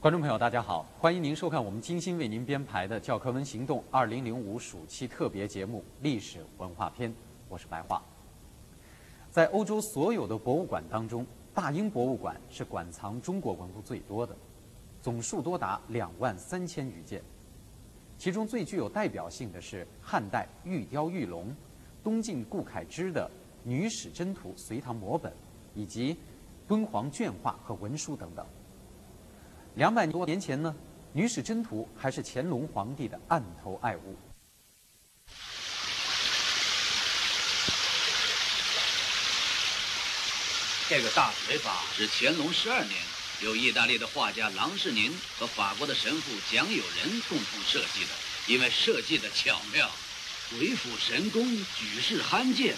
观众朋友，大家好，欢迎您收看我们精心为您编排的《教科文行动》二零零五暑期特别节目《历史文化篇》，我是白桦。在欧洲所有的博物馆当中，大英博物馆是馆藏中国文物最多的，总数多达两万三千余件。其中最具有代表性的是汉代玉雕玉龙、东晋顾恺之的《女史箴图》隋唐摹本，以及敦煌绢画和文书等等。两百多年前呢，《女史箴图》还是乾隆皇帝的案头爱物。这个大水法是乾隆十二年由意大利的画家郎世宁和法国的神父蒋友仁共同设计的。因为设计的巧妙，鬼斧神工，举世罕见，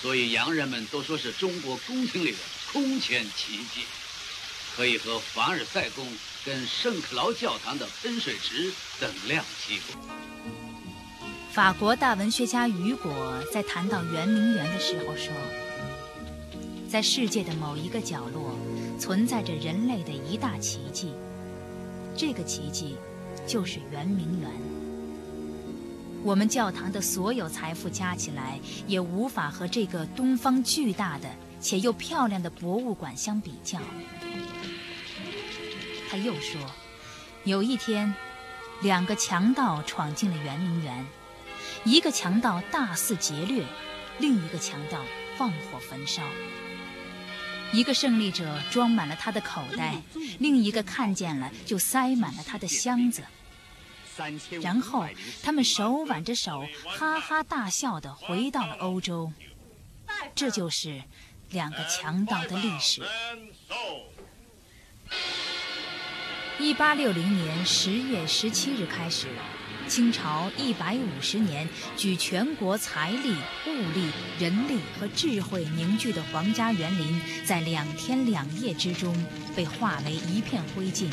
所以洋人们都说是中国宫廷里的空前奇迹。可以和凡尔赛宫跟圣克劳教堂的喷水池等量齐观。法国大文学家雨果在谈到圆明园的时候说：“在世界的某一个角落，存在着人类的一大奇迹，这个奇迹就是圆明园。我们教堂的所有财富加起来，也无法和这个东方巨大的且又漂亮的博物馆相比较。”他又说：“有一天，两个强盗闯进了圆明园，一个强盗大肆劫掠，另一个强盗放火焚烧。一个胜利者装满了他的口袋，另一个看见了就塞满了他的箱子。然后他们手挽着手，哈哈大笑地回到了欧洲。这就是两个强盗的历史。”一八六零年十月十七日开始，清朝一百五十年举全国财力、物力、人力和智慧凝聚的皇家园林，在两天两夜之中被化为一片灰烬。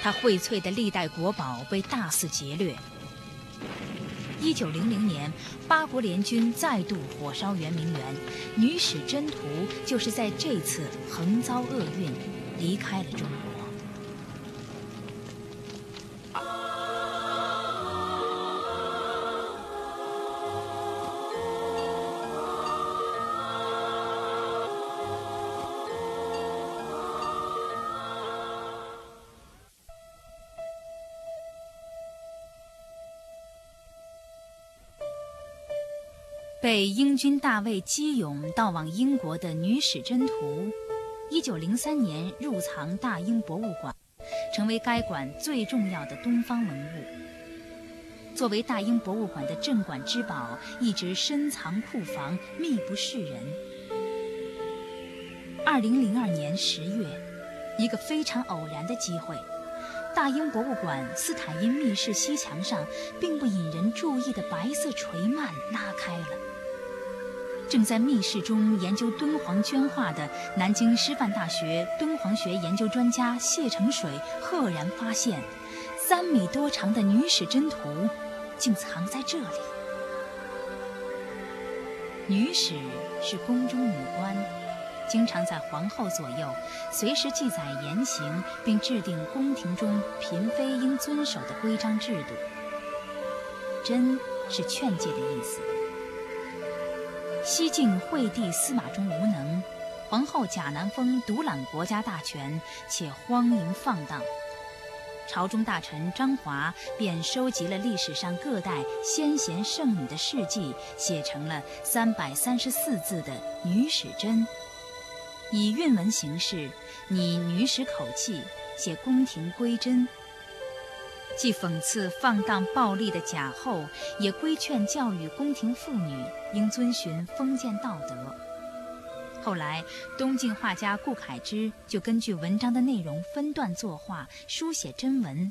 它荟萃的历代国宝被大肆劫掠。一九零零年，八国联军再度火烧圆明园，《女史箴图》就是在这次横遭厄运，离开了中国。被英军大卫基勇盗往英国的《女史箴图》，一九零三年入藏大英博物馆，成为该馆最重要的东方文物。作为大英博物馆的镇馆之宝，一直深藏库房，秘不示人。二零零二年十月，一个非常偶然的机会，大英博物馆斯坦因密室西墙上并不引人注意的白色垂幔拉开了。正在密室中研究敦煌绢画的南京师范大学敦煌学研究专家谢成水赫然发现，三米多长的《女史箴图》竟藏在这里。女史是宫中女官，经常在皇后左右，随时记载言行，并制定宫廷中嫔妃应遵守的规章制度。箴是劝诫的意思。西晋惠帝司马衷无能，皇后贾南风独揽国家大权，且荒淫放荡。朝中大臣张华便收集了历史上各代先贤圣女的事迹，写成了三百三十四字的《女史箴》，以韵文形式，拟女史口气，写宫廷规箴。既讽刺放荡暴力的贾后，也规劝教育宫廷妇女应遵循封建道德。后来，东晋画家顾恺之就根据文章的内容分段作画，书写真文。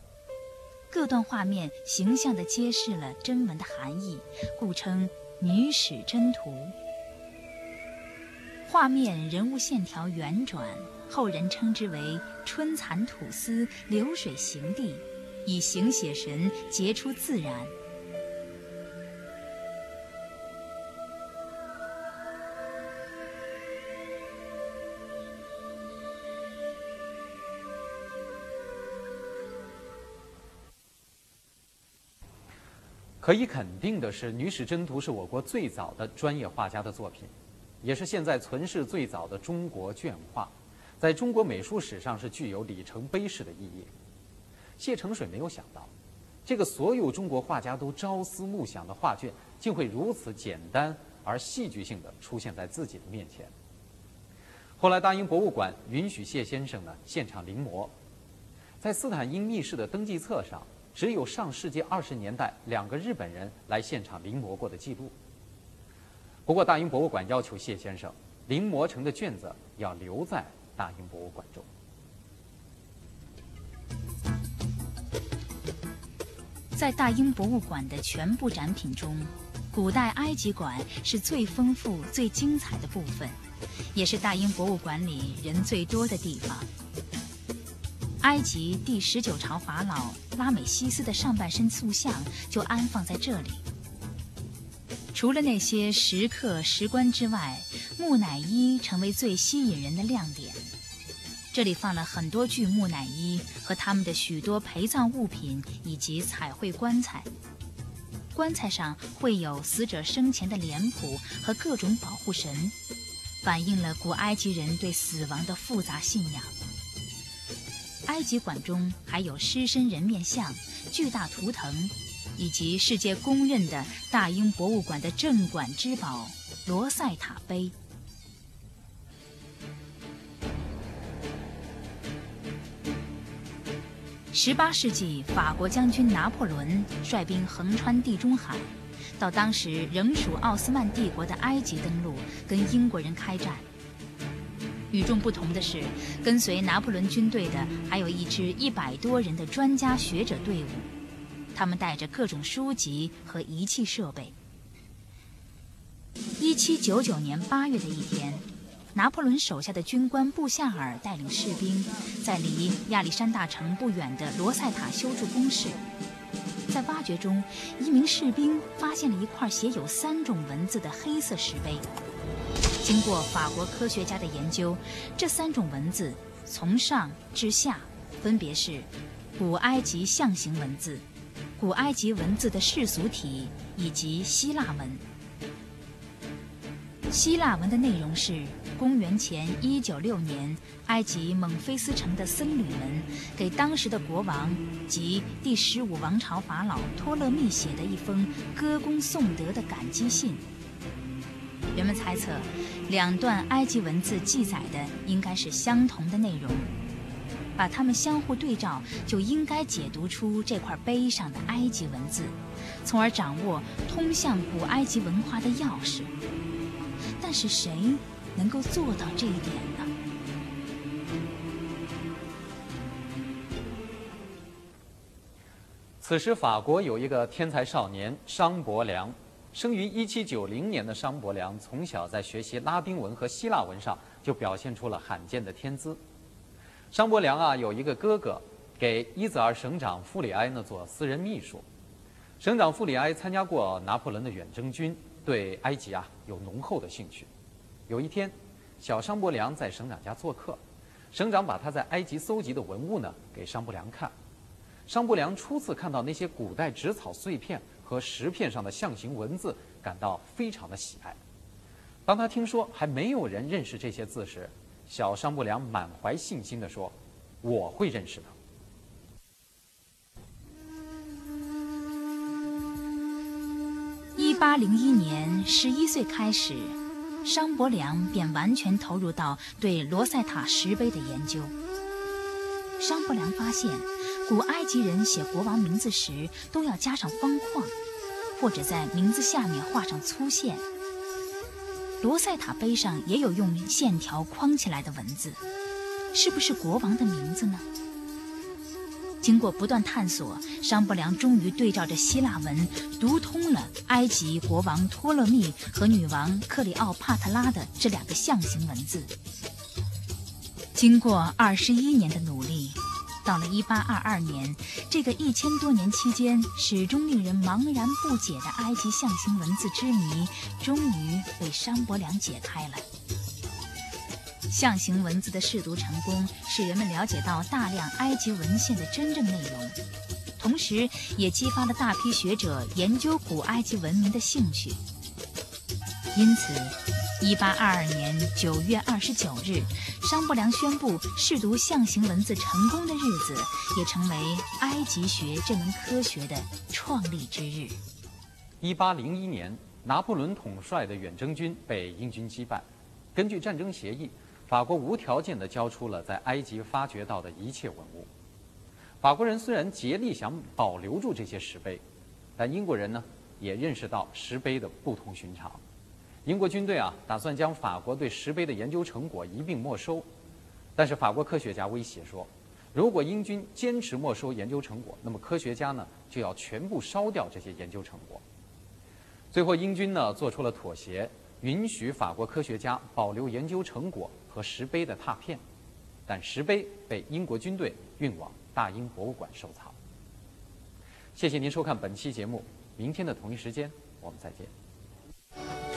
各段画面形象地揭示了真文的含义，故称《女史箴图》。画面人物线条圆转，后人称之为“春蚕吐丝，流水行地”。以形写神，结出自然。可以肯定的是，女史箴图是我国最早的专业画家的作品，也是现在存世最早的中国绢画，在中国美术史上是具有里程碑式的意义。谢承水没有想到，这个所有中国画家都朝思暮想的画卷，竟会如此简单而戏剧性的出现在自己的面前。后来，大英博物馆允许谢先生呢现场临摹，在斯坦因密室的登记册上，只有上世纪二十年代两个日本人来现场临摹过的记录。不过，大英博物馆要求谢先生临摹成的卷子要留在大英博物馆中。在大英博物馆的全部展品中，古代埃及馆是最丰富、最精彩的部分，也是大英博物馆里人最多的地方。埃及第十九朝法老拉美西斯的上半身塑像就安放在这里。除了那些石刻、石棺之外，木乃伊成为最吸引人的亮点。这里放了很多具木乃伊和他们的许多陪葬物品，以及彩绘棺材。棺材上绘有死者生前的脸谱和各种保护神，反映了古埃及人对死亡的复杂信仰。埃及馆中还有狮身人面像、巨大图腾，以及世界公认的大英博物馆的镇馆之宝——罗塞塔碑。十八世纪，法国将军拿破仑率兵横穿地中海，到当时仍属奥斯曼帝国的埃及登陆，跟英国人开战。与众不同的是，跟随拿破仑军队的还有一支一百多人的专家学者队伍，他们带着各种书籍和仪器设备。一七九九年八月的一天。拿破仑手下的军官布夏尔带领士兵，在离亚历山大城不远的罗塞塔修筑工事。在挖掘中，一名士兵发现了一块写有三种文字的黑色石碑。经过法国科学家的研究，这三种文字从上至下分别是古埃及象形文字、古埃及文字的世俗体以及希腊文。希腊文的内容是。公元前一九六年，埃及蒙菲斯城的僧侣们给当时的国王及第十五王朝法老托勒密写的一封歌功颂德的感激信。人们猜测，两段埃及文字记载的应该是相同的内容，把它们相互对照，就应该解读出这块碑上的埃及文字，从而掌握通向古埃及文化的钥匙。但是谁？能够做到这一点呢？此时，法国有一个天才少年商伯良，生于一七九零年的商伯良，从小在学习拉丁文和希腊文上就表现出了罕见的天资。商伯良啊，有一个哥哥，给伊泽尔省长弗里埃呢做私人秘书。省长弗里埃参加过拿破仑的远征军，对埃及啊有浓厚的兴趣。有一天，小商伯良在省长家做客，省长把他在埃及搜集的文物呢给商伯良看。商伯良初次看到那些古代纸草碎片和石片上的象形文字，感到非常的喜爱。当他听说还没有人认识这些字时，小商伯良满怀信心地说：“我会认识的。”一八零一年，十一岁开始。商伯良便完全投入到对罗塞塔石碑的研究。商伯良发现，古埃及人写国王名字时都要加上方框，或者在名字下面画上粗线。罗塞塔碑上也有用线条框起来的文字，是不是国王的名字呢？经过不断探索，商伯良终于对照着希腊文读通了埃及国王托勒密和女王克里奥帕特拉的这两个象形文字。经过二十一年的努力，到了一八二二年，这个一千多年期间始终令人茫然不解的埃及象形文字之谜，终于被商伯良解开了。象形文字的试读成功，使人们了解到大量埃及文献的真正内容，同时也激发了大批学者研究古埃及文明的兴趣。因此，1822年9月29日，商伯良宣布试读象形文字成功的日子，也成为埃及学这门科学的创立之日。1801年，拿破仑统帅的远征军被英军击败。根据战争协议，法国无条件地交出了在埃及发掘到的一切文物。法国人虽然竭力想保留住这些石碑，但英国人呢也认识到石碑的不同寻常。英国军队啊打算将法国对石碑的研究成果一并没收，但是法国科学家威胁说，如果英军坚持没收研究成果，那么科学家呢就要全部烧掉这些研究成果。最后，英军呢做出了妥协。允许法国科学家保留研究成果和石碑的拓片，但石碑被英国军队运往大英博物馆收藏。谢谢您收看本期节目，明天的同一时间我们再见。